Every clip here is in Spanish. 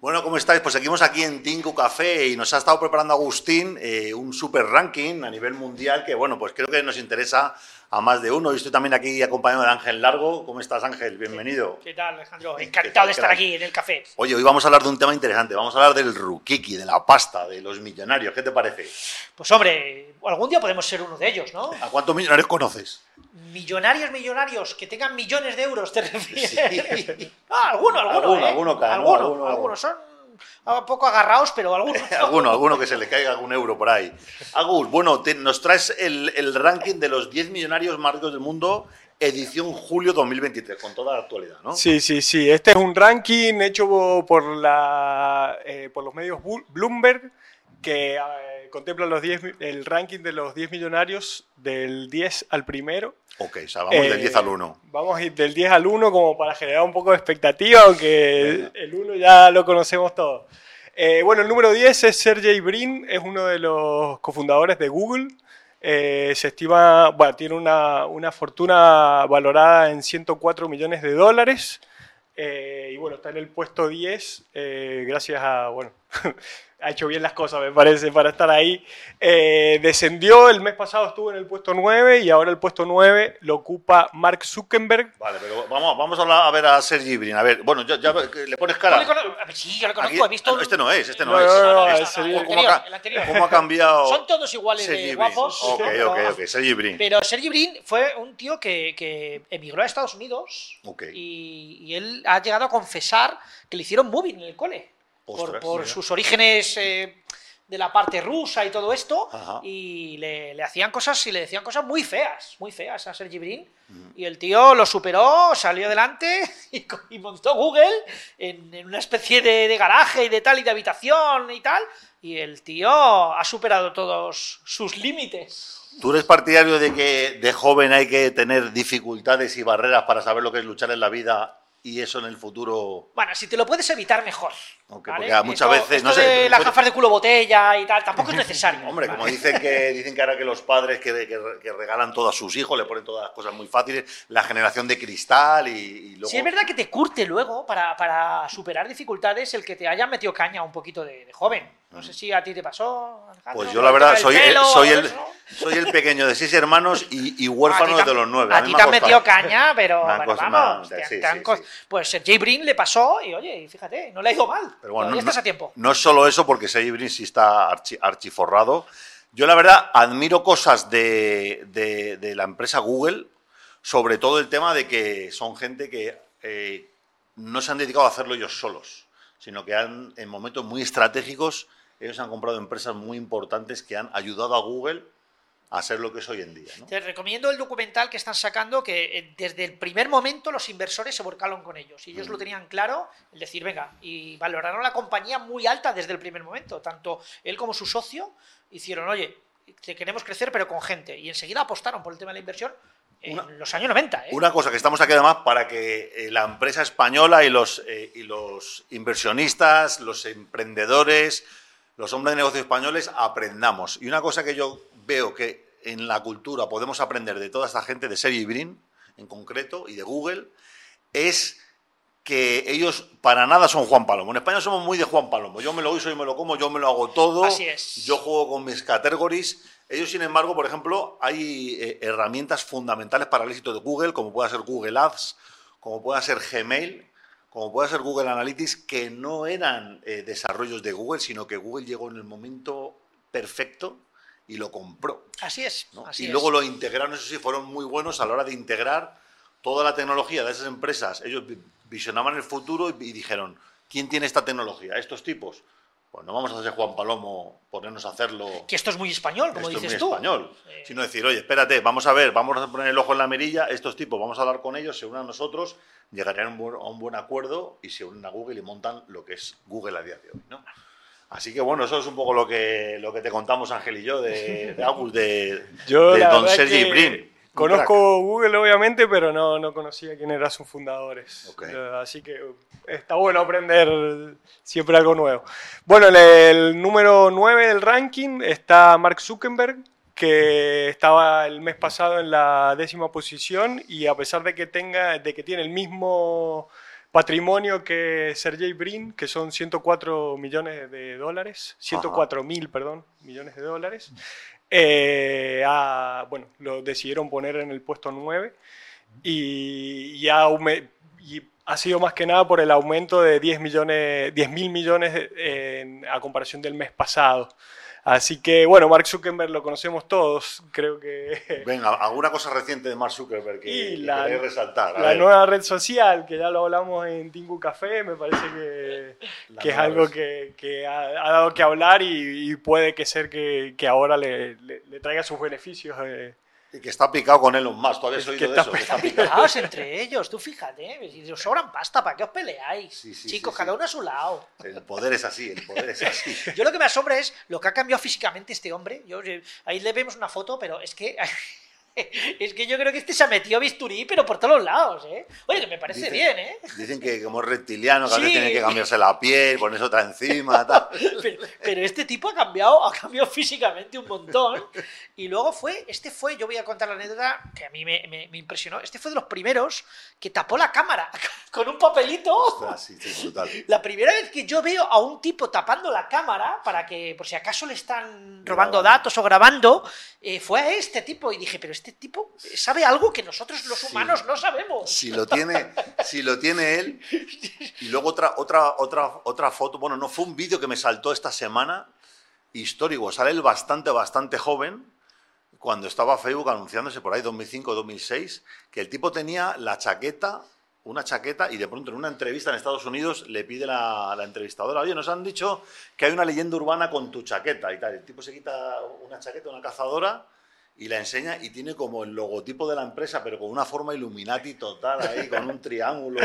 Bueno, ¿cómo estáis? Pues seguimos aquí en Tinku Café y nos ha estado preparando Agustín eh, un super ranking a nivel mundial que, bueno, pues creo que nos interesa a más de uno. Y estoy también aquí acompañado de Ángel Largo. ¿Cómo estás, Ángel? Bienvenido. ¿Qué tal, Alejandro? Encantado de estar aquí en el café. Oye, hoy vamos a hablar de un tema interesante. Vamos a hablar del rukiki, de la pasta, de los millonarios. ¿Qué te parece? Pues hombre, algún día podemos ser uno de ellos, ¿no? ¿A cuántos millonarios conoces? Millonarios, millonarios, que tengan millones de euros, te refieres. Sí. Ah, alguno, alguno. Alguno, ¿eh? alguno, cada, alguno, alguno. algunos son un poco agarrados, pero algunos. alguno, alguno que se le caiga algún euro por ahí. Agus, bueno, te, nos traes el, el, ranking de los 10 millonarios más ricos del mundo, edición julio 2023, con toda la actualidad, ¿no? Sí, sí, sí. Este es un ranking hecho por, la, eh, por los medios Bloomberg que eh, contempla los 10, el ranking de los 10 millonarios del 10 al primero. Ok, o sea, vamos eh, del 10 al 1. Vamos a ir del 10 al 1 como para generar un poco de expectativa, aunque el 1 ya lo conocemos todos. Eh, bueno, el número 10 es Sergey Brin, es uno de los cofundadores de Google. Eh, se estima, bueno, tiene una, una, fortuna valorada en 104 millones de dólares. y bueno, está en el puesto 10 gracias a, bueno, ha hecho bien las cosas, me parece, para estar ahí. Eh, descendió, el mes pasado estuvo en el puesto 9 y ahora el puesto 9 lo ocupa Mark Zuckerberg. Vale, pero vamos, vamos a, hablar, a ver a Sergi Brin. A ver, bueno, ya, ya le pones cara. A ver, sí, yo lo conozco, Aquí- he visto. ah, Este no es, este no, No, es. no, no, Este- es el. ¿cómo, anterior, el anterior. cómo ha cambiado Son todos iguales Sergi de Brin? guapos. Ok, ok, ok, Sergi Brin. Pero Sergi Brin fue un tío que, que emigró a Estados Unidos Ok. y, y él ha llegado a confesar que le hicieron moving en el cole. Por Ostras, por mira. sus orígenes eh, de la parte rusa y todo esto. Ajá. Y le, le hacían cosas y le decían cosas muy feas, muy feas a Sergi Brin. Y el tío lo superó, salió adelante y, montó Google en, en una especie de, de garaje y de tal y de habitación y tal. Y el tío ha superado todos sus límites. ¿Tú eres partidario de que de joven hay que tener dificultades y barreras para saber lo que es luchar en la vida y eso en el futuro? Bueno, si te lo puedes evitar, mejor. Porque muchas Esto- veces, no esto sé, de las puede- gafas de culo botella y tal, tampoco es necesario. Hombre, ¿vale? como dicen que dicen que ahora que los padres que, que- que regalan todo a sus hijos, le ponen todas las cosas muy fáciles, la generación de cristal y, y luego... Sí, es verdad que te curte luego para, para superar dificultades el que te hayan metido caña un poquito de, de joven. No sé si a ti te pasó. Alejandro, Pues yo la verdad soy el, pelo, soy, el, soy el pequeño de seis hermanos y, huérfano de los nueve. A ti te ha han metido caña, pero bueno, vamos. te- sí, te sí, sí. Pues Sergey Brin le pasó y oye, fíjate, no le ha ido mal. Pero bueno, Todavía no, estás a tiempo. no es solo eso, porque Sergi Brin sí está archi- archiforrado. Yo, la verdad, admiro cosas de, de- de la empresa Google, sobre todo el tema de que son gente que eh, no se han dedicado a hacerlo ellos solos, sino que han, en momentos muy estratégicos, ellos han comprado empresas muy importantes que han ayudado a Google a ser lo que es hoy en día. ¿no? Te recomiendo el documental que están sacando, que eh, desde el primer momento los inversores se volcaron con ellos. Y ellos Mm. lo tenían claro, el decir, venga, y valoraron la compañía muy alta desde el primer momento. Tanto él como su socio hicieron, oye, que queremos crecer, pero con gente. Y enseguida apostaron por el tema de la inversión en Una- los años 90. ¿eh? Una cosa que estamos aquí además para que eh, la empresa española y los, eh, y los inversionistas, los emprendedores, los hombres de negocio españoles aprendamos. Y una cosa que yo veo que en la cultura podemos aprender de toda esta gente, de Sergey Brin en concreto y de Google, es que ellos para nada son Juan Palomo. En España somos muy de Juan Palomo. Yo me lo uso y me lo como, yo me lo hago todo. Así es. Yo juego con mis categories. Ellos, sin embargo, por ejemplo, hay eh, herramientas fundamentales para el éxito de Google, como pueda ser Google Ads, como pueda ser Gmail, como pueda ser Google Analytics, que no eran eh, desarrollos de Google, sino que Google llegó en el momento perfecto y lo compró. Así es. ¿no? así y es. luego lo integraron, eso sí, fueron muy buenos a la hora de integrar toda la tecnología de esas empresas. Ellos vi- visionaban el futuro y, y dijeron, ¿quién tiene esta tecnología? Estos tipos. Pues no vamos a hacer Juan Palomo, ponernos a hacerlo. Que esto es muy español, como Esto es dices muy tú. español. Eh, Sino decir, oye, espérate, vamos a ver, vamos a poner el ojo en la mirilla, estos tipos, vamos a hablar con ellos, se unan a nosotros, llegarían a un buen, a un buen acuerdo y se unen a Google y montan lo que es Google a día de hoy, ¿no? Así que bueno, eso es un poco lo que, lo que te contamos Ángel y yo de, de Agus, de, Yo de Don Sergi que Brin. Conozco Google, obviamente, pero no, no conocía quién eran sus fundadores. Eh, Así que uh, está bueno aprender siempre algo nuevo. Bueno, en el número 9 del ranking está Mark Zuckerberg, que estaba el mes pasado en la décima posición y a pesar de que tenga, de que tiene el mismo patrimonio que Sergey Brin, que son 104 millones de dólares, 104 mil, perdón, millones de dólares, eh, bueno, lo decidieron poner en el puesto 9 y, ya y ha sido más que nada por el aumento de 10 millones, 10 mil millones a comparación del mes pasado. Así que, bueno, Mark Zuckerberg lo conocemos todos, creo que... Venga, alguna cosa reciente de Mark Zuckerberg que, la, resaltar. la nueva red social, que ya lo hablamos en Tingu Café, me parece que, que es algo que, que ha, dado que hablar y, puede que ser que, ahora le, le, traiga sus beneficios. Eh, y que está picado con Elon Musk, ¿tú habías oído de eso? están picados entre ellos, tú fíjate, si os sobran pasta, ¿para qué os peleáis? Chicos, cada uno a su lado. El poder es así, el poder es así. Yo lo que me asombra es lo que ha cambiado físicamente este hombre. Yo, ahí le vemos una foto, pero es que es que yo creo que este se ha metido bisturí, pero por todos los lados, ¿eh? Oye, que me parece bien, ¿eh? Dicen que como es reptiliano, que a veces tiene que cambiarse la piel, ponerse otra encima, tal. Pero, este tipo ha cambiado, ha cambiado físicamente un montón. Y luego fue, este fue, yo voy a contar la anécdota que a mí me, me, impresionó, este fue de los primeros que tapó la cámara con un papelito. Ostras, sí, sí, brutal. La primera vez que yo veo a un tipo tapando la cámara para que, por si acaso le están robando datos o grabando, eh, fue a este tipo y dije, pero este tipo sabe algo que nosotros los humanos no sabemos. Si lo tiene, si lo tiene él. Y luego otra, otra, otra, otra foto, bueno, no fue un vídeo que me saltó esta semana, histórico, sale él bastante, bastante joven, cuando estaba Facebook anunciándose por ahí, 2005-2006, que el tipo tenía la chaqueta una chaqueta y de pronto en una entrevista en Estados Unidos le pide la, la, entrevistadora, oye, nos han dicho que hay una leyenda urbana con tu chaqueta y tal. El tipo se quita una chaqueta, una cazadora y la enseña y tiene como el logotipo de la empresa, pero con una forma Illuminati total ahí, con un triángulo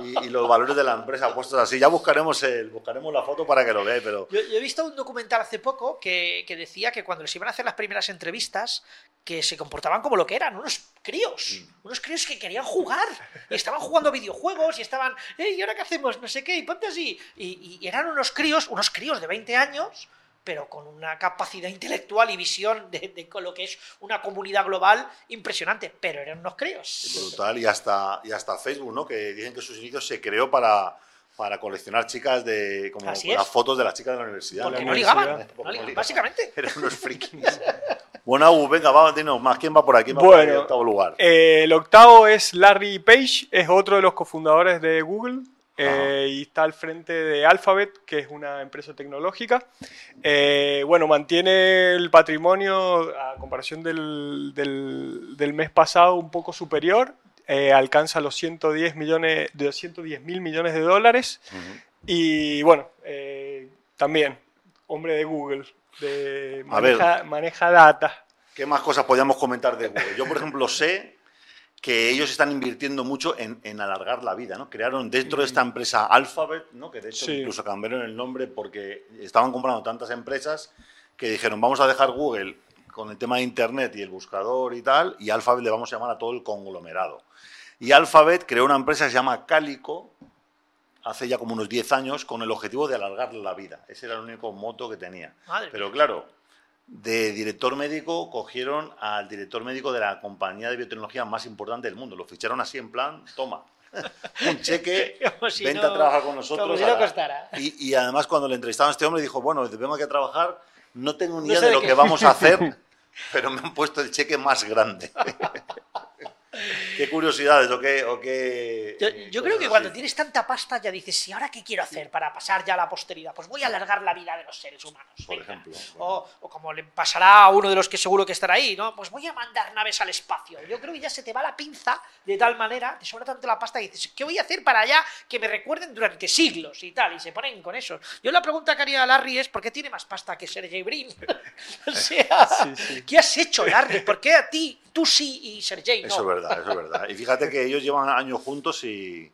y, los valores de la empresa puestos así. Ya buscaremos el, buscaremos la foto para que lo veáis, pero... Yo, he visto un documental hace poco que, que, decía que cuando les iban a hacer las primeras entrevistas, que se comportaban como lo que eran, unos críos, mm. unos críos que querían jugar, y estaban jugando videojuegos, y estaban, ¿y ahora qué hacemos? No sé qué, y ponte así. Y, y eran unos críos, unos críos de 20 años, pero con una capacidad intelectual y visión de, lo que es una comunidad global impresionante, pero eran unos críos. Brutal, y hasta, y hasta Facebook, ¿no? Que dicen que sus inicios se creó para, para coleccionar chicas de como las fotos de las chicas de la universidad. Porque no ligaban, básicamente. Eran unos frikis. bueno, venga, vamos, dinos más. ¿Quién va por aquí? bueno, el octavo lugar. Eh, el octavo es Larry Page, es otro de los cofundadores de Google. Eh, y está al frente de Alphabet, que es una empresa tecnológica. Eh, bueno, mantiene el patrimonio a comparación del, del, mes pasado un poco superior, eh, alcanza los 110 millones, de 110 mil millones de dólares. Y bueno, también, hombre de Google, de maneja, maneja data. ¿Qué más cosas podríamos comentar de Google? Yo, por ejemplo, sé que ellos están invirtiendo mucho en, alargar la vida, ¿no? Crearon dentro de esta empresa Alphabet, ¿no? Que de hecho incluso cambiaron el nombre porque estaban comprando tantas empresas que dijeron, vamos a dejar Google con el tema de Internet y el buscador y tal, y Alphabet le vamos a llamar a todo el conglomerado. Y Alphabet creó una empresa que se llama Calico, hace ya como unos 10 años, con el objetivo de alargar la vida. Ese era el único moto que tenía. Pero claro, de director médico cogieron al director médico de la compañía de biotecnología más importante del mundo. Lo ficharon así en plan, toma, un cheque, vente a trabajar con nosotros. y, y, además cuando le entrevistaban a este hombre dijo, bueno, vengo aquí a trabajar, no tengo ni idea de lo que vamos a hacer, pero me han puesto el cheque más grande. Qué curiosidades o qué... O qué yo, creo que cuando tienes tanta pasta ya dices, ¿y ahora qué quiero hacer para pasar ya a la posteridad? Pues voy a alargar la vida de los seres humanos. Por ejemplo. O, como le pasará a uno de los que seguro que estará ahí, ¿no? Pues voy a mandar naves al espacio. Yo creo que ya se te va la pinza de tal manera, te sobra tanto la pasta y dices, ¿qué voy a hacer para allá que me recuerden durante siglos y tal? Y se ponen con eso. Yo la pregunta que haría a Larry es, ¿por qué tiene más pasta que Sergey Brin? o sea, ¿qué has hecho, Larry? ¿Por qué a ti tú sí y Sergey no? Eso es verdad, eso es verdad. Y fíjate que ellos llevan años juntos y,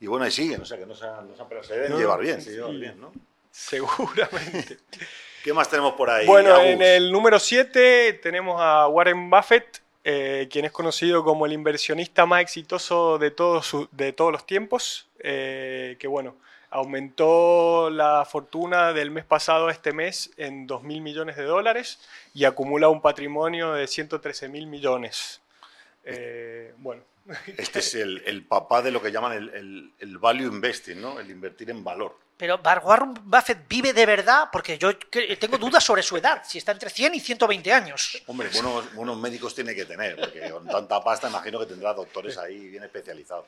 y bueno, y siguen, o sea, que no se, han, no se, deben llevar bien, se llevan bien, ¿no? Seguramente. ¿Qué más tenemos por ahí? Bueno, en el número 7 tenemos a Warren Buffett, eh, quien es conocido como el inversionista más exitoso de todos, de todos los tiempos, eh, que bueno, aumentó la fortuna del mes pasado a este mes en 2 mil millones de dólares y acumula un patrimonio de 113 mil millones. Eh, bueno. Este es el, el papá de lo que llaman el, el- el value investing, ¿no? El invertir en valor. Pero Warren Buffett vive de verdad, porque yo tengo dudas sobre su edad, si está entre 100 y 120 años. Hombre, buenos, buenos médicos tiene que tener, porque con tanta pasta imagino que tendrá doctores ahí bien especializados.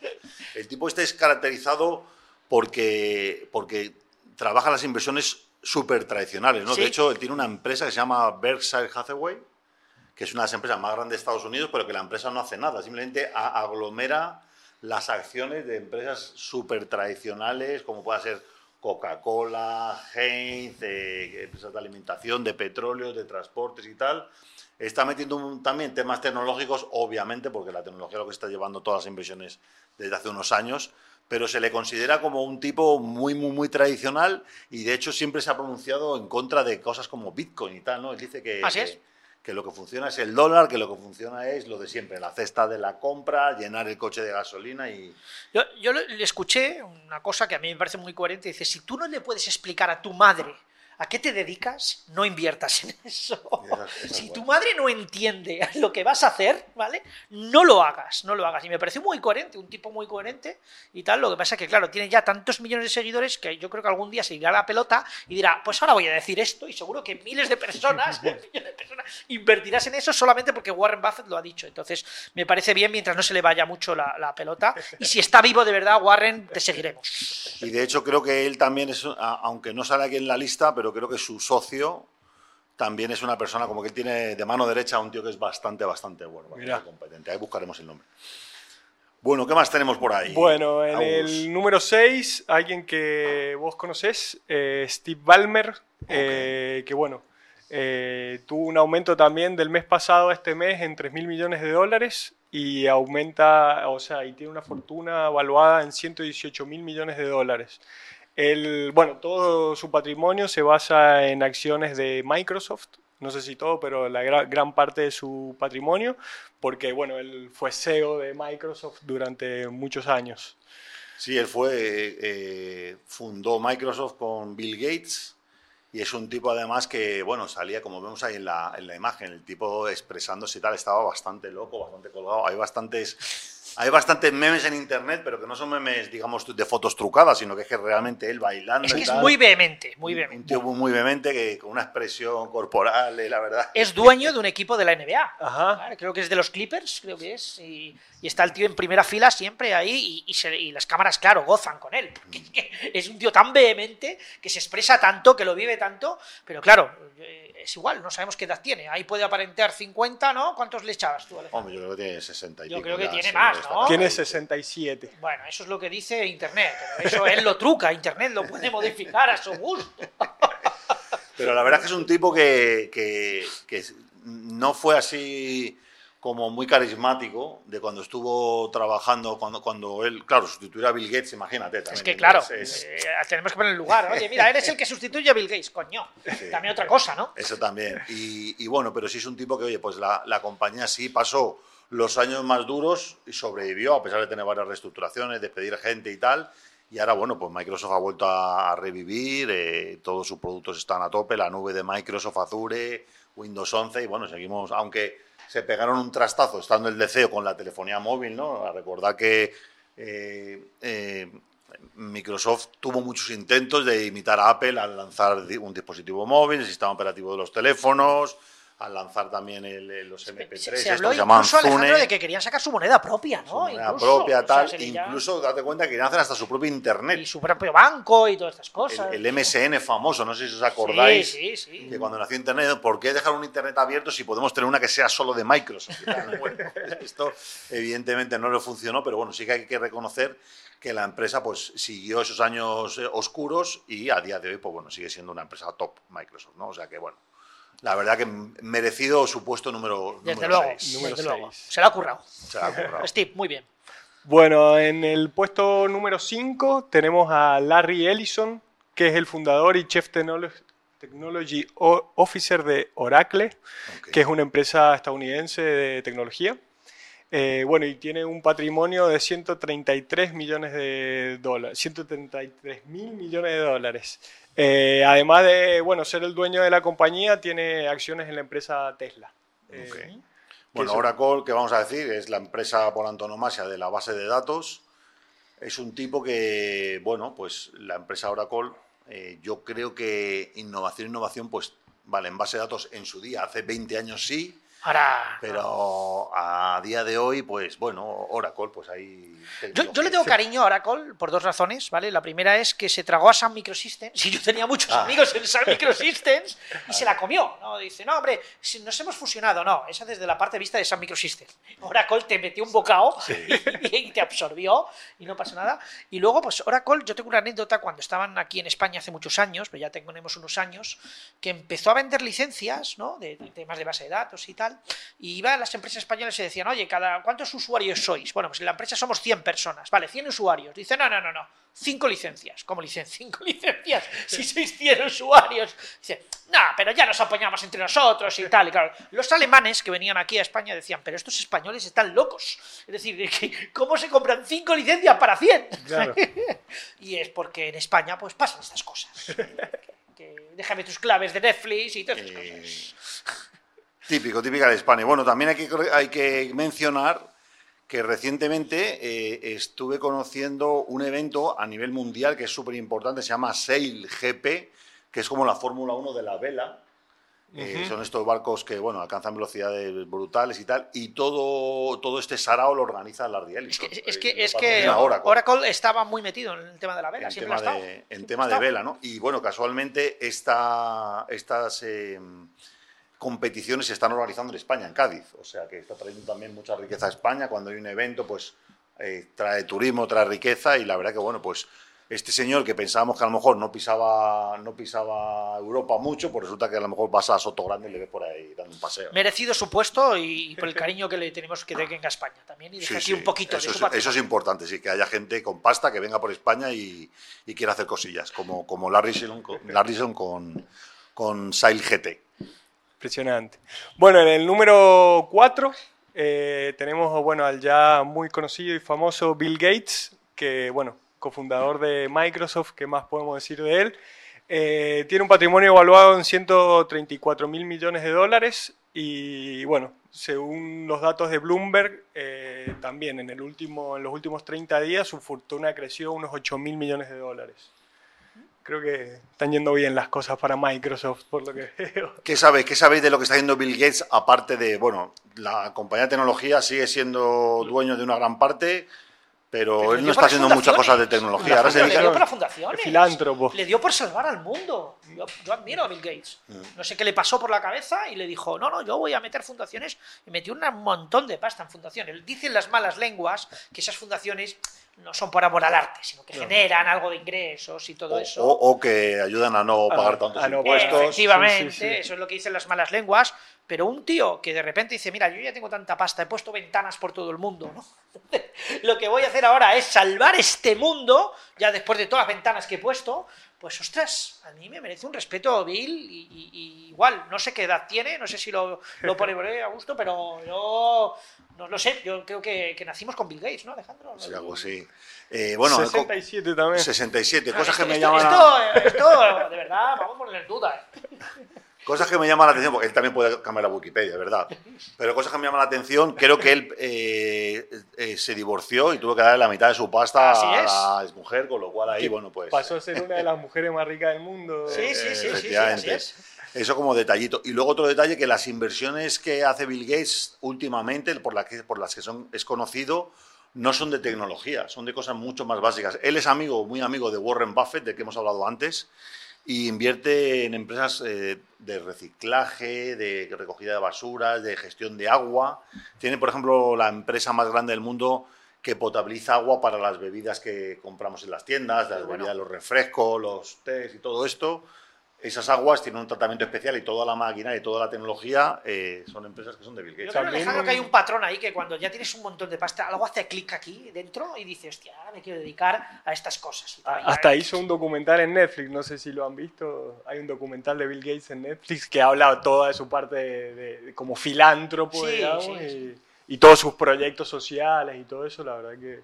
El tipo este es caracterizado porque, porque trabaja las inversiones súper tradicionales, ¿no? Sí. De hecho, él tiene una empresa que se llama Berkshire Hathaway, que es una de las empresas más grandes de Estados Unidos, pero que la empresa no hace nada, simplemente aglomera las acciones de empresas súper tradicionales, como pueda ser Coca-Cola, Heinz, eh, empresas de alimentación, de petróleo, de transportes y tal. Está metiendo un- también temas tecnológicos, obviamente, porque la tecnología es lo que está llevando todas las inversiones desde hace unos años, pero se le considera como un tipo muy, muy, muy tradicional y de hecho siempre se ha pronunciado en contra de cosas como Bitcoin y tal, ¿no? Él dice que, Así es. que lo que funciona es el dólar, que lo que funciona es lo de siempre, la cesta de la compra, llenar el coche de gasolina y... Yo, yo le escuché una cosa que a mí me parece muy coherente. Dice, si tú no le puedes explicar a tu madre a qué te dedicas, no inviertas en eso. Si tu madre no entiende lo que vas a hacer, ¿vale? No lo hagas, no lo hagas. Y me pareció muy coherente, un tipo muy coherente y tal. Lo que pasa es que, claro, tiene ya tantos millones de seguidores que yo creo que algún día se irá a la pelota y dirá, pues ahora voy a decir esto y seguro que miles de personas, millones de personas invertirás en eso solamente porque Warren Buffett lo ha dicho. Entonces, me parece bien mientras no se le vaya mucho la, la pelota. Y si está vivo de verdad, Warren, te seguiremos. Y de hecho creo que él también es, aunque no sale aquí en la lista, pero creo que su socio también es una persona como que él tiene de mano derecha a un tío que es bastante, bastante bueno, bastante Mira. competente. Ahí buscaremos el nombre. Bueno, ¿qué más tenemos por ahí? Bueno, en el número 6, alguien que vos conocés, eh, Steve Ballmer, eh, que bueno, eh, tuvo un aumento también del mes pasado a este mes en 3 mil millones de dólares y aumenta, o sea, y tiene una fortuna evaluada en 118 mil millones de dólares. El, bueno, todo su patrimonio se basa en acciones de Microsoft, no sé si todo, pero la gra- gran parte de su patrimonio, porque bueno, él fue CEO de Microsoft durante muchos años. Sí, él fue, eh, fundó Microsoft con Bill Gates y es un tipo además que, bueno, salía, como vemos ahí en la, en la imagen, el tipo expresándose y tal, estaba bastante loco, bastante colgado. Hay bastantes, hay bastantes memes en internet, pero que no son memes, digamos, de fotos trucadas, sino que es que realmente él bailando Es que y es tal. muy vehemente, muy Un vehemente. tío muy, vehemente, que, con una expresión corporal, eh, la verdad. Es dueño de un equipo de la NBA. Ajá. Vale, Creo que es de los Clippers, creo que es. Y, y está el tío en primera fila siempre ahí y, y se- y las cámaras, claro, gozan con él. porque es, un tío tan vehemente que se expresa tanto, que lo vive tanto. Pero claro, eh, es igual, no sabemos qué edad tiene. Ahí puede aparentar 50, ¿no? ¿Cuántos le echabas tú, Alejandro? Hombre, yo creo que tiene 60 y Yo pico creo que ya, tiene más, ¿no? Tiene 67. Bueno, eso es lo que dice Internet. Pero eso él lo truca, Internet lo puede modificar a su gusto. Pero la verdad es que es un tipo que, que- que no fue así como muy carismático de cuando estuvo trabajando, cuando, cuando él, claro, sustituir a Bill Gates, imagínate. También, Es que claro, Es- eh, tenemos que poner el lugar. Oye, mira, eres el que sustituye a Bill Gates, coño. También otra cosa, ¿no? Eso también. Y, y bueno, pero sí es un tipo que, oye, pues la, la compañía sí pasó los años más duros y sobrevivió, a pesar de tener varias reestructuraciones, despedir gente y tal. Y ahora, bueno, pues Microsoft ha vuelto a, a revivir, eh, todos sus productos están a tope, la nube de Microsoft Azure, Windows 11, y bueno, seguimos, aunque se pegaron un trastazo estando el DCO con la telefonía móvil, ¿no? A recordar que eh, eh, Microsoft tuvo muchos intentos de imitar a Apple al lanzar un dispositivo móvil, el sistema operativo de los teléfonos, al lanzar también el- los MP3, Se, se estos habló llaman incluso, Alejandro, Zune, de que querían sacar su moneda propia, ¿no? su moneda Incluso, propia, o sea, tal, incluso date cuenta que querían hacer hasta su propio internet. Y su propio banco y todas estas cosas. El, el MSN famoso, no sé si os acordáis. Sí, sí, sí. Que cuando nació Internet, ¿por qué dejar un Internet abierto si podemos tener una que sea solo de Microsoft? Bueno, esto evidentemente no le funcionó, pero bueno, sí que hay que reconocer que la empresa pues siguió esos años eh, oscuros y a día de hoy pues bueno, sigue siendo una empresa top Microsoft, ¿no? O sea que bueno, la verdad que merecido su puesto número Desde número luego, seis. Número desde luego. seis. Se lo ha currado. Se la ha currado. Steve, muy bien. Bueno, en el puesto número 5 tenemos a Larry Ellison, que es el fundador y Chief Technolo- Technology Officer de Oracle, que es una empresa estadounidense de tecnología. Eh, bueno, y tiene un patrimonio de 133 millones de dólares, 133 mil millones de dólares. Eh, además de, bueno, ser el dueño de la compañía, tiene acciones en la empresa Tesla. Eh. Bueno, Oracle, que vamos a decir, es la empresa por antonomasia de la base de datos. Es un tipo que, bueno, pues la empresa Oracle, yo creo que innovación, innovación, pues, vale, en base de datos en su día, hace 20 años sí, Ahora. pero a día de hoy, pues, bueno, Oracle, pues ahí... Yo, yo le tengo cariño a Oracle por dos razones, ¿vale? La primera es que se tragó a Sun Microsystems, y yo tenía muchos Ah. amigos en Sun Microsystems, y se la comió, ¿no? Dice, no, hombre, si nos hemos fusionado, no, esa desde la parte de vista de Sun Microsystems. Oracle te metió un bocado y, y te absorbió, y no pasa nada. Y luego, pues Oracle, yo tengo una anécdota cuando estaban aquí en España hace muchos años, pero ya tenemos unos años, que empezó a vender licencias, ¿no? De, de temas de base de datos y tal, y iban las empresas españolas y decían, oye, cada, ¿cuántos usuarios sois? Bueno, pues en la empresa somos 100 personas, vale, 100 usuarios. Dice, no, no, no, no, 5 licencias. ¿Cómo licencias? 5 licencias, si sois 100 usuarios. Dice, no, pero ya nos apoyamos entre nosotros y tal. Y claro, los alemanes que venían aquí a España decían, pero estos españoles están locos. Es decir, de que, ¿cómo se compran 5 licencias para 100? Claro. y es porque en España pues pasan estas cosas. Que déjame tus claves de Netflix y todas estas Eh, cosas. Típico, típica de España. Bueno, también hay que, hay que mencionar que recientemente eh, estuve conociendo un evento a nivel mundial que es súper importante, se llama Sail GP, que es como la Fórmula 1 de la vela. Eh, son estos barcos que bueno alcanzan velocidades brutales y tal, y todo, todo este sarao lo organiza la Ardiel. Es que, es que, es que Oracle. Oracle estaba muy metido en el tema de la vela, en siempre tema, ha de, en Siempre tema ha de vela, ¿no? Y bueno, casualmente esta, estas eh, competiciones se están organizando en España, en Cádiz. O sea que está trayendo también mucha riqueza a España. Cuando hay un evento, pues eh, trae turismo, trae riqueza y la verdad que, bueno, pues este señor que pensábamos que a lo mejor no pisaba, no pisaba Europa mucho, pues resulta que a lo mejor vas a Soto Grande y le ves por ahí dando un paseo. Merecido su puesto y por el cariño que le tenemos que tenga a España también. Y deja Sí, aquí sí, un poquito eso, de es, eso importante, sí, que haya gente con pasta que venga por España y, y quiera hacer cosillas, como, como Larry Sillon con, Larrison con, con Sail GT. Impresionante. Bueno, en el número 4 tenemos bueno, al ya muy conocido y famoso Bill Gates, que bueno, cofundador de Microsoft, ¿qué más podemos decir de él? Eh, tiene un patrimonio evaluado en 134 mil millones de dólares y bueno, según los datos de Bloomberg, eh, también en los últimos 30 días su fortuna creció unos 8 mil millones de dólares. Creo que están yendo bien las cosas para Microsoft, por lo que veo. ¿Qué sabéis, ¿Qué sabéis de lo que está haciendo Bill Gates? Aparte de, bueno, la compañía de tecnología sigue siendo dueño de una gran parte, pero, él no está haciendo muchas cosas de tecnología. Ahora se dedica- le dio por las fundaciones. Es filántropo. Le dio por salvar al mundo. Yo, yo admiro a Bill Gates. Mm. No sé qué le pasó por la cabeza y le dijo, no, no, yo voy a meter fundaciones. Y metió un montón de pasta en fundaciones. Dicen las malas lenguas que esas fundaciones no son por amor al arte, sino que generan algo de ingresos y todo o, eso. o- o que ayudan a no A- pagar tantos a no impuestos. pagar. Efectivamente, Sí, sí, sí. eso es lo que dicen las malas lenguas. Pero un tío que de repente dice, mira, yo ya tengo tanta pasta, he puesto ventanas por todo el mundo, ¿no? lo que voy a hacer ahora es salvar este mundo, ya después de todas las ventanas que he puesto, pues ostras, a mí me merece un respeto Bill y, y- y igual, no sé qué edad tiene, no sé si lo, lo pone por ahí a gusto, pero yo no lo sé, yo creo que, que nacimos con Bill Gates, ¿no, Alejandro? Sí, algo así. Eh, bueno, 67 también. 67, Ah, cosas que esto- me esto- llaman esto, esto, de verdad, vamos a ponerle en duda. ¿eh? Cosas que me llaman la atención, porque él también puede cambiar la Wikipedia, ¿verdad? Pero cosas que me llaman la atención, creo que él eh, eh, se divorció y tuvo que darle la mitad de su pasta a la exmujer, con lo cual ahí, bueno, pues... Pasó a ser una de las mujeres más ricas del mundo. Sí, sí, sí, sí, sí, así es. Eso como detallito. Y luego otro detalle, que las inversiones que hace Bill Gates últimamente, por, la que, por las que son, es conocido, no son de tecnología, son de cosas mucho más básicas. Él es amigo, muy amigo de Warren Buffett, del que hemos hablado antes, y invierte en empresas eh, de reciclaje, de recogida de basuras, de gestión de agua. Tiene, por ejemplo, la empresa más grande del mundo que potabiliza agua para las bebidas que compramos en las tiendas, las bueno. bebidas, los refrescos, los tés y todo esto. Esas aguas tienen un tratamiento especial y toda la máquina y toda la tecnología eh, son empresas que son de Bill Yo Gates. creo, También Alejandro, que hay un patrón ahí que cuando ya tienes un montón de pasta, algo hace clic aquí dentro y dice, hostia, ahora me quiero dedicar a estas cosas. Y tal. A- Hasta hizo un documental en Netflix, no sé si lo han visto. Hay un documental de Bill Gates en Netflix que habla toda de su parte de, de- de como filántropo, Sí, digamos, sí, y, sí. y todos sus proyectos sociales y todo eso. La verdad que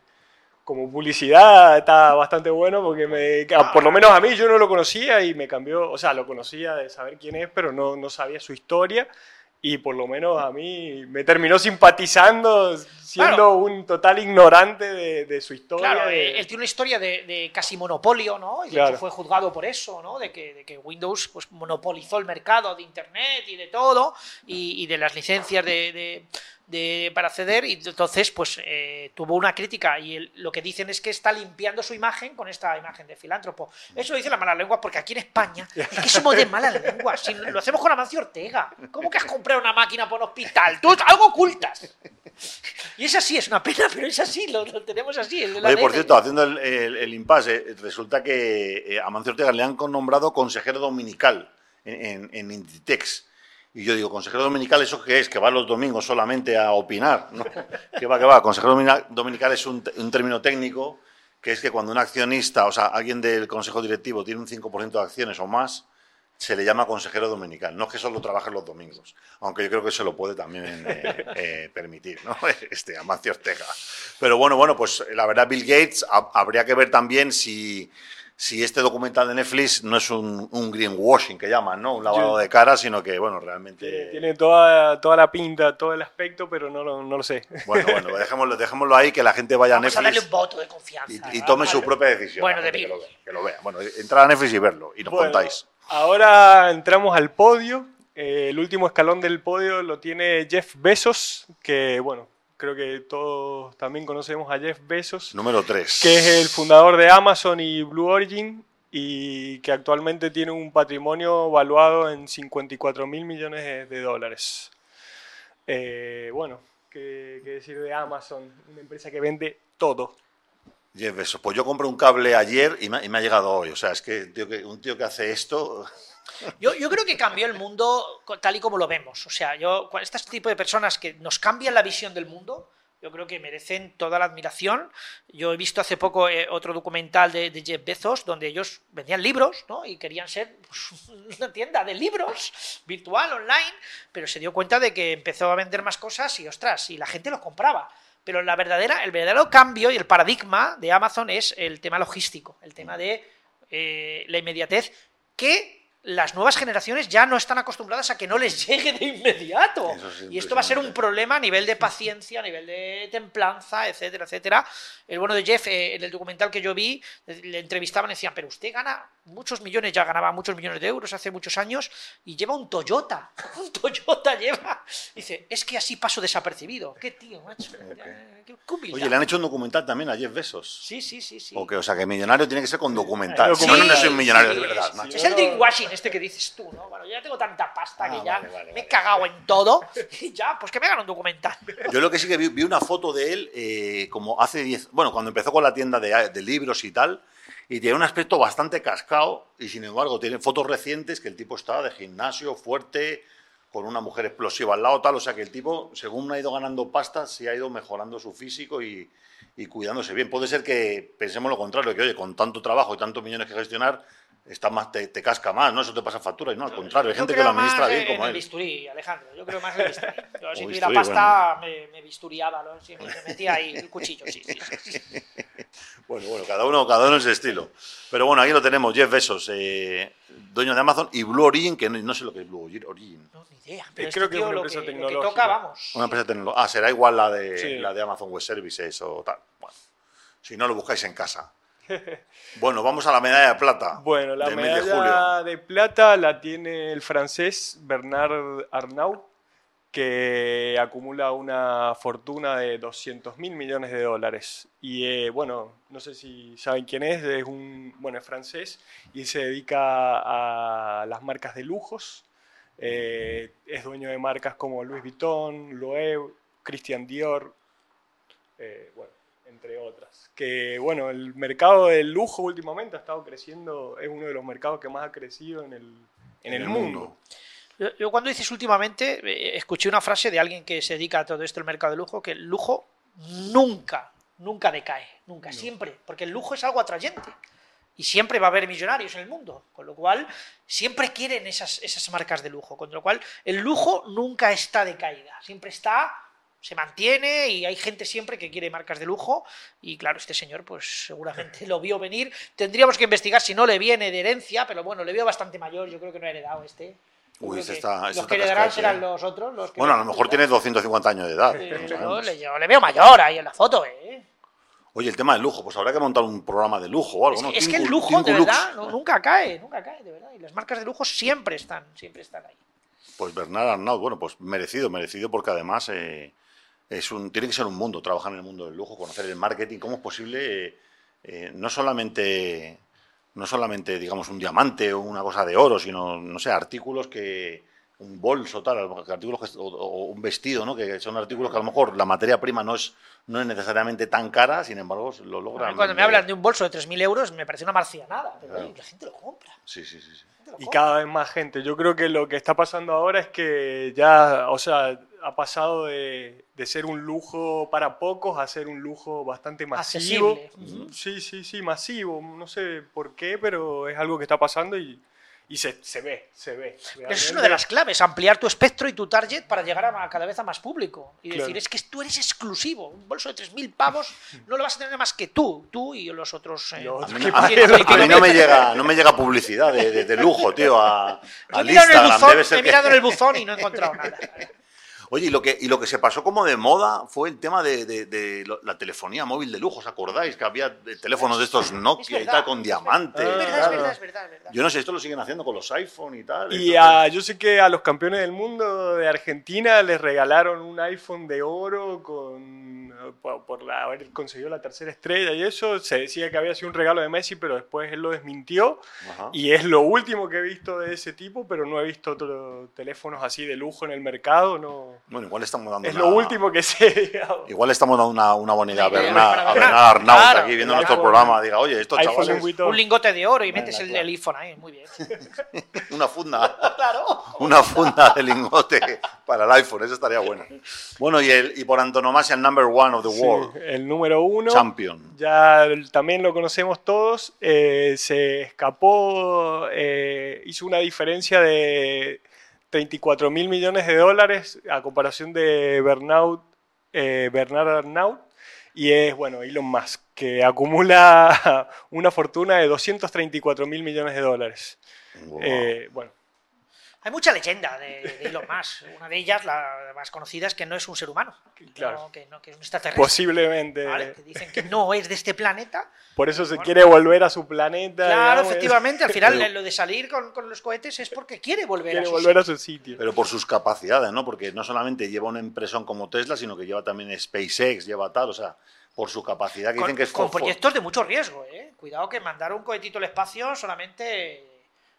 como publicidad está bastante bueno porque me, por lo menos a mí yo no lo conocía y me cambió, o sea, lo conocía de saber quién es, pero no, no sabía su historia. y por lo menos a mí me terminó simpatizando siendo un total ignorante de, su historia. Claro, eh, él tiene una historia de, casi monopolio, ¿no? Y de hecho fue juzgado por eso, ¿no? De que, que, Windows pues, monopolizó el mercado de Internet y de todo, y, de las licencias de, para acceder y entonces pues eh, tuvo una crítica y lo que dicen es que está limpiando su imagen con esta imagen de filántropo. Eso lo dicen las malas lenguas porque aquí en España es que somos de malas lenguas. Si lo hacemos con Amancio Ortega. ¿Cómo que has comprado una máquina por un hospital? Tú algo ocultas. Y es así, es una pena, pero es así, lo, tenemos así. Oye, por cierto, haciendo el, impasse, resulta que eh, a Amancio Ortega le han nombrado consejero dominical en, en Inditex. Y yo digo, consejero dominical, ¿eso qué es? ¿Que va los domingos solamente a opinar? ¿no? ¿Qué va, qué va? Consejero dominical es un, término técnico que es que cuando un accionista, o sea, alguien del consejo directivo tiene un 5% de acciones o más, se le llama consejero dominical. No es que solo trabaje los domingos, aunque yo creo que se lo puede también eh, eh, permitir, ¿no? Este, Amancio Ortega. Pero bueno, bueno, pues la verdad, Bill Gates, habría que ver también si si este documental de Netflix no es un, greenwashing que llaman, ¿no? Un lavado de cara, sino que, bueno, realmente... Tiene, toda, toda la pinta, todo el aspecto, pero no lo, no lo sé. Bueno, bueno, dejémoslo, dejémoslo ahí, que la gente vaya a Netflix... a darle un voto de confianza. Y, tome su propia decisión. Bueno, de que, lo vea, que lo vea. Bueno, entrar a Netflix y verlo, y nos contáis. Ahora entramos al podio. Eh, el último escalón del podio lo tiene Jeff Bezos, que, bueno, creo que todos también conocemos a Jeff Bezos. Número 3. Que es el fundador de Amazon y Blue Origin y que actualmente tiene un patrimonio valuado en 54 mil millones de dólares. Eh, bueno, ¿qué, decir de Amazon? Una empresa que vende todo. Jeff Bezos. Pues yo compré un cable ayer y me, ha llegado hoy. O sea, es que, que un tío que hace esto... Yo, creo que cambió el mundo tal y como lo vemos. O sea, yo, este tipo de personas que nos cambian la visión del mundo, yo creo que merecen toda la admiración. Yo he visto hace poco eh, otro documental de, Jeff Bezos donde ellos vendían libros ¿no? y querían ser pues, una tienda de libros virtual, online, pero se dio cuenta de que empezó a vender más cosas y ostras, y la gente los compraba. Pero la verdadera, el verdadero cambio y el paradigma de Amazon es el tema logístico, el tema de eh, la inmediatez que las nuevas generaciones ya no están acostumbradas a que no les llegue de inmediato. y esto va a ser un problema a nivel de paciencia, a nivel de templanza, etcétera, etcétera. El bueno de Jeff, eh, en el documental que yo vi, le entrevistaban y decían, pero usted gana muchos millones, ya ganaba muchos millones de euros hace muchos años y lleva un Toyota. Un Toyota lleva. Dice, es que así paso desapercibido. Qué tío, macho. Oye, le han hecho un documental también a Jeff Bezos. Sí, sí, sí. sí. O, que, o sea, que millonario tiene que ser con documental. Si no, no es un millonario de verdad. Es el dreamwashing este que dices tú, ¿no? Bueno, yo ya tengo tanta pasta que ah, ya me he cagado en todo y ya, pues que me hagan un documental. Yo lo que sí que vi, una foto de él eh, como hace 10... Bueno, cuando empezó con la tienda de, de libros y tal y tiene un aspecto bastante cascado y sin embargo tiene fotos recientes que el tipo estaba de gimnasio, fuerte, con una mujer explosiva al lado, tal, o sea que el tipo, según ha ido ganando pasta, sí ha ido mejorando su físico y, y cuidándose bien. Puede ser que pensemos lo contrario, que oye, con tanto trabajo y tantos millones que gestionar, está más, te, casca más, ¿no? Eso te pasa factura y no, al contrario, hay gente que lo administra bien como en el bisturí, Alejandro, yo creo más en el bisturí. Yo si tuviera pasta me, me, bisturiaba, ¿no? me metía ahí el cuchillo, sí, sí, Bueno, bueno, cada uno, cada uno es estilo. Pero bueno, aquí lo tenemos, Jeff Bezos, eh, dueño de Amazon, y Blue Origin, que no, sé lo que es Blue Origin. No, ni idea. Pero creo este que es una empresa tecnológica. toca, vamos. Una empresa tecnológica. Ah, será igual la de, la de Amazon Web Services o tal. Bueno, si no lo buscáis en casa. Bueno, vamos a la medalla de plata. Bueno, la medalla de, plata la tiene el francés Bernard Arnault, que acumula una fortuna de 200 mil millones de dólares. Y eh, bueno, no sé si saben quién es, es un bueno, es francés y se dedica a las marcas de lujos. Eh, es dueño de marcas como Louis Vuitton, Loewe, Christian Dior, eh, bueno, entre otras. Que bueno, el mercado del lujo últimamente ha estado creciendo, es uno de los mercados que más ha crecido en el, en el, mundo. Yo, cuando dices últimamente, eh, escuché una frase de alguien que se dedica a todo esto, el mercado del lujo, que el lujo nunca, nunca decae, nunca, siempre, porque el lujo es algo atrayente. Y siempre va a haber millonarios en el mundo, con lo cual siempre quieren esas, esas marcas de lujo, con lo cual el lujo nunca está de caída, siempre está se mantiene y hay gente siempre que quiere marcas de lujo y claro, este señor pues seguramente lo vio venir. Tendríamos que investigar si no le viene de herencia, pero bueno, le veo bastante mayor, yo creo que no ha heredado este. Uy, este está- este los que le darán cascado, serán ¿eh? los otros. Los que Bueno, a lo mejor tiene 250 años de edad. Eh, no le, yo le veo mayor ahí en la foto, ¿eh? Oye, el tema del lujo, pues habrá que montar un programa de lujo o algo, Es, que- es que el lujo, de verdad, no- nunca cae, nunca cae, de verdad. Y las marcas de lujo siempre están, siempre están ahí. Pues Bernard Arnault, bueno, pues merecido, merecido porque además eh, es un, tiene que ser un mundo, trabajar en el mundo del lujo, conocer el marketing, cómo es posible, eh, eh, no solamente, no solamente, digamos, un diamante o una cosa de oro, sino, no sé, artículos que, un bolso, tal, artículos que- o, o un vestido, ¿no? Que son artículos que a lo mejor la materia prima no es, no es necesariamente tan cara, sin embargo, lo logran. mí cuando me hablan de un bolso de 3.000 euros me parece una marcianada, pero Claro. oye, la gente lo compra. Sí, sí, sí. sí. Y cada vez más gente. Yo creo que lo que está pasando ahora es que ya, o sea, ha pasado de, de ser un lujo para pocos a ser un lujo bastante masivo. Accesible. Sí, sí, sí, masivo. No sé por qué, pero es algo que está pasando y, y se, se ve, se ve. Eso es una de las claves, ampliar tu espectro y tu target para llegar a cada vez a más público. Y Claro. decir, es que tú eres exclusivo. Un bolso de 3.000 pavos no lo vas a tener más que tú, tú y los otros. eh, Los A otros mí, que no- a mí- a mí no me llega, no me llega publicidad de, de- de lujo, tío, a, al Instagram. buzón, Debe ser he que- mirado en el buzón y no he encontrado nada. Oye, y lo, que, y lo que se pasó como de moda fue el tema de, de- de la telefonía móvil de lujo, ¿os acordáis? Que había teléfonos de estos Es Nokia y verdad, tal, con es diamantes. verdad, Es verdad, es verdad, es verdad, es verdad. Yo no sé, esto lo siguen haciendo con los iPhone y tal. Y a- yo sé que a los campeones del mundo de Argentina les regalaron un iPhone de oro con, por, por la- haber conseguido la tercera estrella y eso. Se decía que había sido un regalo de Messi, pero después él lo desmintió. Ajá. Y es lo último que he visto de ese tipo, pero no he visto otros teléfonos así de lujo en el mercado. No. Bueno, igual estamos dando Es una- lo último que sé, digamos. Igual estamos dando una, una buena idea a Bernard, a Bernard. Arnault Claro, aquí viendo nuestro programa. Diga, oye, estos iPhone chavales. Un lingote de oro y metes el, claro. iPhone ahí, muy bien. una funda. claro. Una funda de lingote para el iPhone, eso estaría bueno. Bueno, y, el, y por antonomasia el number one of the Sí, world, el número uno. champion. Ya también lo conocemos todos. eh, se escapó, eh, hizo una diferencia de 34 mil millones de dólares a comparación de Bernard, eh, Bernard Arnault. Y es, bueno, Elon Musk, que acumula una fortuna de 234 mil millones de dólares. Wow. Eh, bueno, Hay mucha leyenda de, de Elon Musk. Una de ellas, la más conocida, es que no es un ser humano. Claro. No, que, no, que es un extraterrestre. posiblemente. ¿vale? Que dicen que no es de este planeta. Por eso se Bueno. quiere volver a su planeta. Claro, digamos, efectivamente, al final Pero- lo de salir con, con los cohetes es porque quiere volver Quiere a su volver a su sitio. Pero por sus capacidades, ¿no? Porque no solamente lleva una impresión como Tesla, sino que lleva también SpaceX, lleva tal, o sea, por su capacidad que Con, dicen que es con proyectos de mucho riesgo, ¿eh? Cuidado que mandar un cohetito al espacio solamente...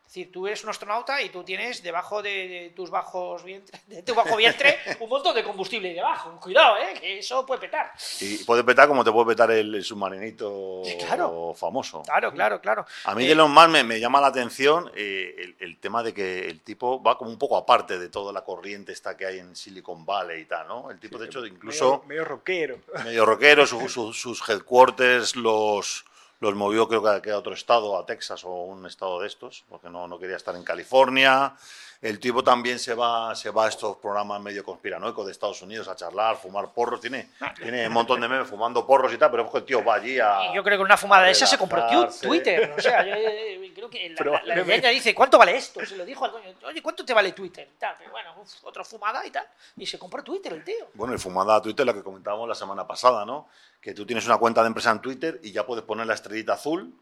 Es decir, tú eres un astronauta y tú tienes debajo de, de tus bajos vientre, de tu bajo vientre un montón de combustible debajo. Cuidado, ¿eh? Que eso puede petar. Y puede petar como te puede petar el, submarinito claro. famoso. Claro, claro, claro. A mí de lo más me, me llama la atención eh, el, el tema de que el tipo va como un poco aparte de toda la corriente esta que hay en Silicon Valley y tal, ¿no? El tipo, de hecho, incluso Medio, medio rockero. medio rockero, su- su- sus headquarters los, los movió creo que a, otro estado, a Texas o un estado de estos, porque no quería estar en California. El tipo también se va, se va a estos programas medio conspiranoicos de Estados Unidos a charlar, fumar porros. Tiene, tiene un montón de memes fumando porros y tal, pero es que el tío va allí a... Yo creo que una fumada de esa se compró. Twitter. O sea, yo, eh, creo que la, la, la dice, ¿cuánto vale esto? Se lo dijo al dueño, oye, ¿cuánto te vale Twitter? Y tal, pero bueno, uf, otra fumada y tal. Y se compró Twitter el tío. Bueno, y fumada a Twitter, lo que comentábamos la semana pasada, ¿no? Que tú tienes una cuenta de empresa en Twitter y ya puedes poner la estrellita azul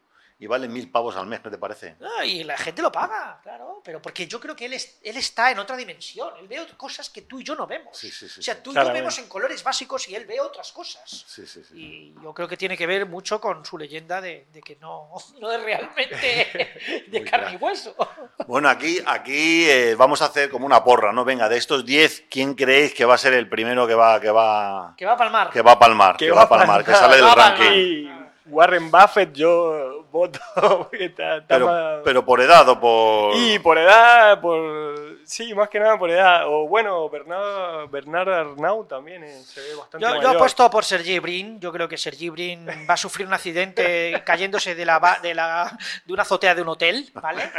y vale mil pavos al mes, ¿qué te parece? Ah, y la gente lo paga, claro. Pero porque yo creo que él, es- él está en otra dimensión. Él ve cosas que tú y yo no vemos. Sí, sí, sí, o sea, sí. tú y yo vemos en colores básicos y él ve otras cosas. Sí, sí, sí. Y yo creo que tiene que ver mucho con su leyenda de, de que no, no es realmente de carne y hueso. Bueno, aquí, aquí eh, vamos a hacer como una porra, ¿no? Venga, de estos 10, ¿quién creéis que va a ser el primero que va, que va, Que va a palmar. que va a palmar? Que Que, va va a palmar, que sale del ranking. Warren Buffett, yo está- está Pero, más- pero por edad o por... Y por edad, por. Sí, más que nada por edad. O bueno, Bernard, Bernard Arnault también eh, se ve bastante Yo, yo mayor. apuesto por Sergi Brin. Yo creo que Sergi Brin va a sufrir un accidente cayéndose de la, de la de una azotea de un hotel, ¿vale?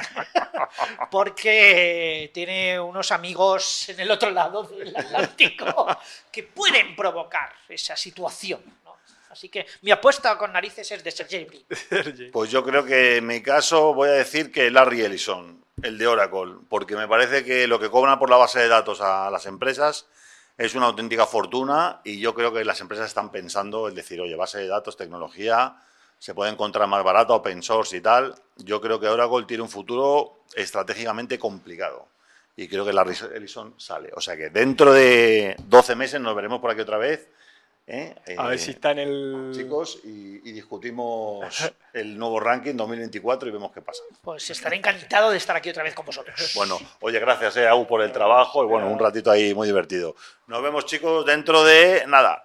Porque tiene unos amigos en el otro lado del Atlántico que pueden provocar esa situación. Así que mi apuesta con narices es de Sergi Brin. Pues yo creo que en mi caso voy a decir que Larry Ellison. el de Oracle, porque me parece que lo que cobran por la base de datos a las empresas es una auténtica fortuna y yo creo que las empresas están pensando en decir, oye, base de datos, tecnología, se puede encontrar más barato, open source y tal. Yo creo que Oracle tiene un futuro estratégicamente complicado y creo que la Ellison sale. O sea que dentro de 12 meses nos veremos por aquí otra vez. ¿Eh? A ver si está en el... Chicos, y, y discutimos el nuevo ranking 2024 y vemos qué pasa. Pues estaré encantado de estar aquí otra vez con vosotros. Bueno, oye, gracias, eh, Agu, por el trabajo y bueno, un ratito ahí muy divertido. Nos vemos, chicos, dentro de nada.